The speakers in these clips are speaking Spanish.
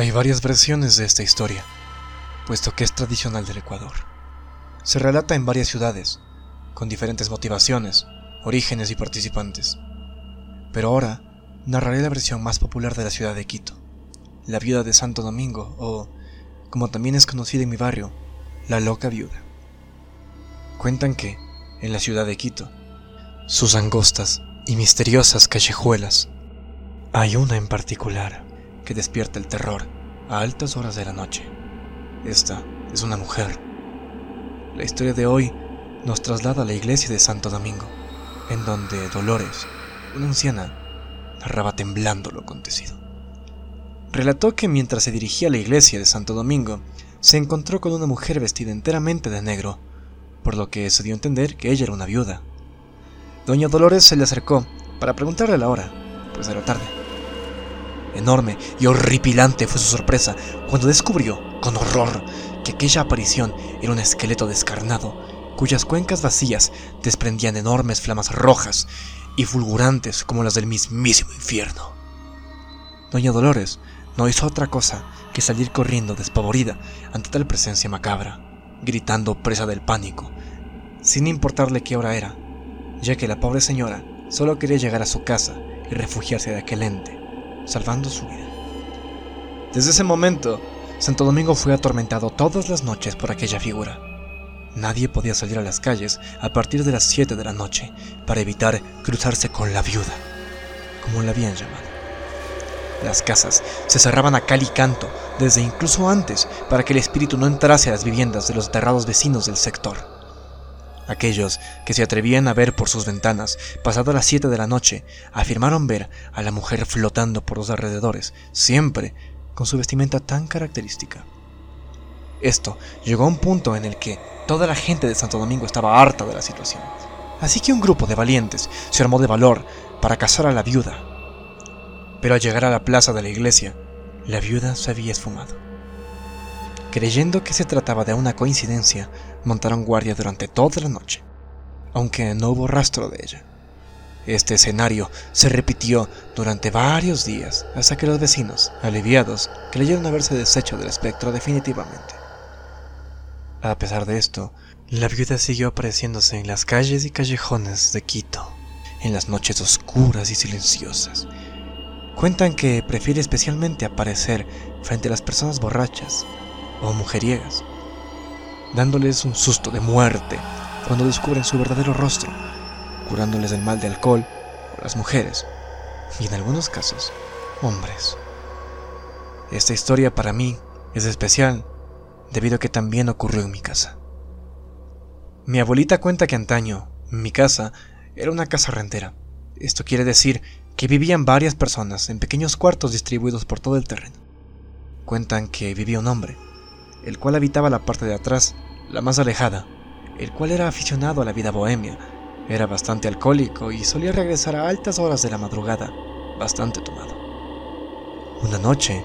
Hay varias versiones de esta historia, puesto que es tradicional del Ecuador. Se relata en varias ciudades, con diferentes motivaciones, orígenes y participantes. Pero ahora narraré la versión más popular de la ciudad de Quito, la viuda de Santo Domingo, o, como también es conocida en mi barrio, la loca viuda. Cuentan que, en la ciudad de Quito, sus angostas y misteriosas callejuelas, hay una en particular que despierta el terror a altas horas de la noche. Esta es una mujer. La historia de hoy nos traslada a la iglesia de Santo Domingo, en donde Dolores, una anciana, narraba temblando lo acontecido. Relató que mientras se dirigía a la iglesia de Santo Domingo, se encontró con una mujer vestida enteramente de negro, por lo que se dio a entender que ella era una viuda. Doña Dolores se le acercó para preguntarle la hora, pues era tarde. Enorme y horripilante fue su sorpresa cuando descubrió, con horror, que aquella aparición era un esqueleto descarnado, cuyas cuencas vacías desprendían enormes flamas rojas y fulgurantes como las del mismísimo infierno. Doña Dolores no hizo otra cosa que salir corriendo despavorida ante tal presencia macabra, gritando presa del pánico, sin importarle qué hora era, ya que la pobre señora solo quería llegar a su casa y refugiarse de aquel ente salvando su vida. Desde ese momento, Santo Domingo fue atormentado todas las noches por aquella figura. Nadie podía salir a las calles a partir de las 7 de la noche para evitar cruzarse con la viuda, como la habían llamado. Las casas se cerraban a cal y canto desde incluso antes para que el espíritu no entrase a las viviendas de los aterrados vecinos del sector. Aquellos que se atrevían a ver por sus ventanas, pasado las siete de la noche, afirmaron ver a la mujer flotando por los alrededores, siempre con su vestimenta tan característica. Esto llegó a un punto en el que toda la gente de Santo Domingo estaba harta de la situación. Así que un grupo de valientes se armó de valor para cazar a la viuda. Pero al llegar a la plaza de la iglesia, la viuda se había esfumado. Creyendo que se trataba de una coincidencia, montaron guardia durante toda la noche, aunque no hubo rastro de ella. Este escenario se repitió durante varios días hasta que los vecinos, aliviados, creyeron haberse deshecho del espectro definitivamente. A pesar de esto, la viuda siguió apareciéndose en las calles y callejones de Quito, en las noches oscuras y silenciosas. Cuentan que prefiere especialmente aparecer frente a las personas borrachas, o mujeriegas, dándoles un susto de muerte cuando descubren su verdadero rostro, curándoles del mal de alcohol o las mujeres, y en algunos casos, hombres. Esta historia para mí es especial debido a que también ocurrió en mi casa. Mi abuelita cuenta que antaño, mi casa, era una casa rentera. Esto quiere decir que vivían varias personas en pequeños cuartos distribuidos por todo el terreno. Cuentan que vivía un hombre, el cual habitaba la parte de atrás, la más alejada, el cual era aficionado a la vida bohemia, era bastante alcohólico y solía regresar a altas horas de la madrugada, bastante tomado. Una noche,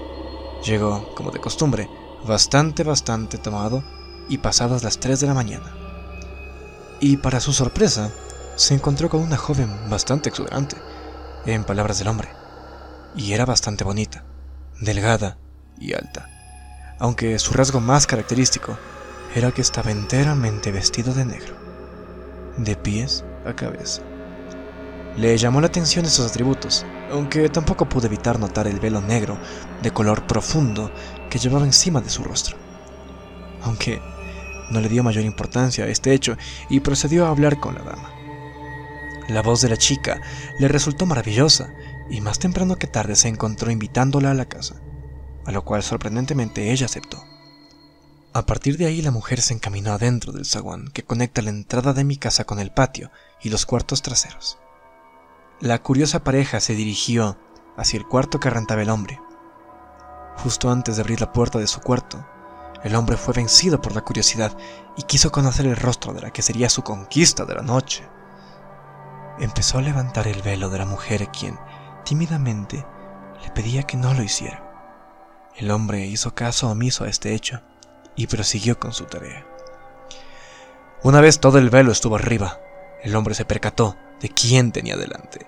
llegó, como de costumbre, bastante, bastante tomado y pasadas las 3 de la mañana. Y para su sorpresa, se encontró con una joven bastante exuberante, en palabras del hombre, y era bastante bonita, delgada y alta aunque su rasgo más característico era que estaba enteramente vestido de negro, de pies a cabeza. Le llamó la atención esos atributos, aunque tampoco pude evitar notar el velo negro de color profundo que llevaba encima de su rostro. Aunque no le dio mayor importancia a este hecho y procedió a hablar con la dama. La voz de la chica le resultó maravillosa y más temprano que tarde se encontró invitándola a la casa a lo cual sorprendentemente ella aceptó. A partir de ahí la mujer se encaminó adentro del zaguán que conecta la entrada de mi casa con el patio y los cuartos traseros. La curiosa pareja se dirigió hacia el cuarto que rentaba el hombre. Justo antes de abrir la puerta de su cuarto, el hombre fue vencido por la curiosidad y quiso conocer el rostro de la que sería su conquista de la noche. Empezó a levantar el velo de la mujer quien, tímidamente, le pedía que no lo hiciera. El hombre hizo caso omiso a este hecho y prosiguió con su tarea. Una vez todo el velo estuvo arriba, el hombre se percató de quién tenía delante.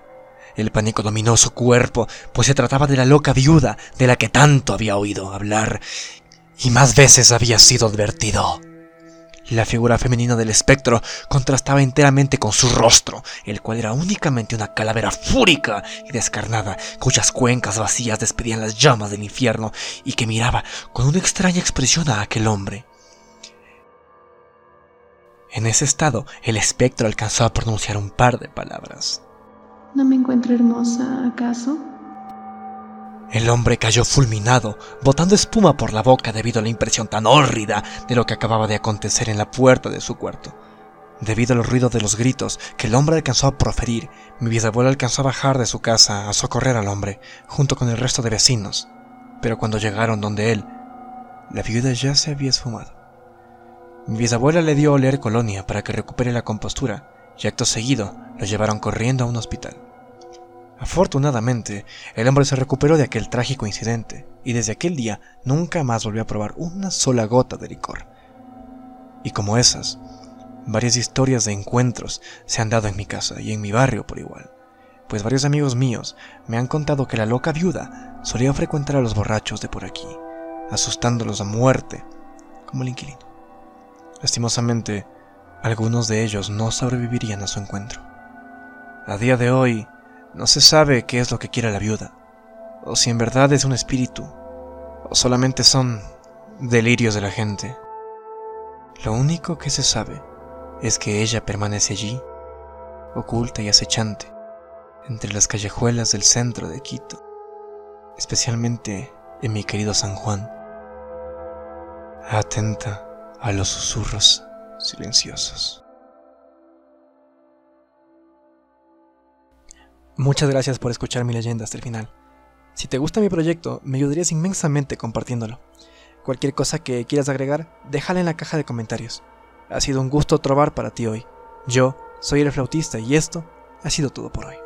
El pánico dominó su cuerpo, pues se trataba de la loca viuda de la que tanto había oído hablar y más veces había sido advertido. La figura femenina del espectro contrastaba enteramente con su rostro, el cual era únicamente una calavera fúrica y descarnada, cuyas cuencas vacías despedían las llamas del infierno y que miraba con una extraña expresión a aquel hombre. En ese estado, el espectro alcanzó a pronunciar un par de palabras. ¿No me encuentro hermosa, acaso? El hombre cayó fulminado, botando espuma por la boca debido a la impresión tan hórrida de lo que acababa de acontecer en la puerta de su cuarto. Debido al ruido de los gritos que el hombre alcanzó a proferir, mi bisabuela alcanzó a bajar de su casa a socorrer al hombre, junto con el resto de vecinos. Pero cuando llegaron donde él, la viuda ya se había esfumado. Mi bisabuela le dio a oler colonia para que recupere la compostura, y acto seguido lo llevaron corriendo a un hospital. Afortunadamente, el hombre se recuperó de aquel trágico incidente y desde aquel día nunca más volvió a probar una sola gota de licor. Y como esas, varias historias de encuentros se han dado en mi casa y en mi barrio por igual, pues varios amigos míos me han contado que la loca viuda solía frecuentar a los borrachos de por aquí, asustándolos a muerte, como el inquilino. Lastimosamente, algunos de ellos no sobrevivirían a su encuentro. A día de hoy, no se sabe qué es lo que quiere la viuda, o si en verdad es un espíritu, o solamente son delirios de la gente. Lo único que se sabe es que ella permanece allí, oculta y acechante, entre las callejuelas del centro de Quito, especialmente en mi querido San Juan, atenta a los susurros silenciosos. Muchas gracias por escuchar mi leyenda hasta el final. Si te gusta mi proyecto, me ayudarías inmensamente compartiéndolo. Cualquier cosa que quieras agregar, déjala en la caja de comentarios. Ha sido un gusto trobar para ti hoy. Yo soy el flautista y esto ha sido todo por hoy.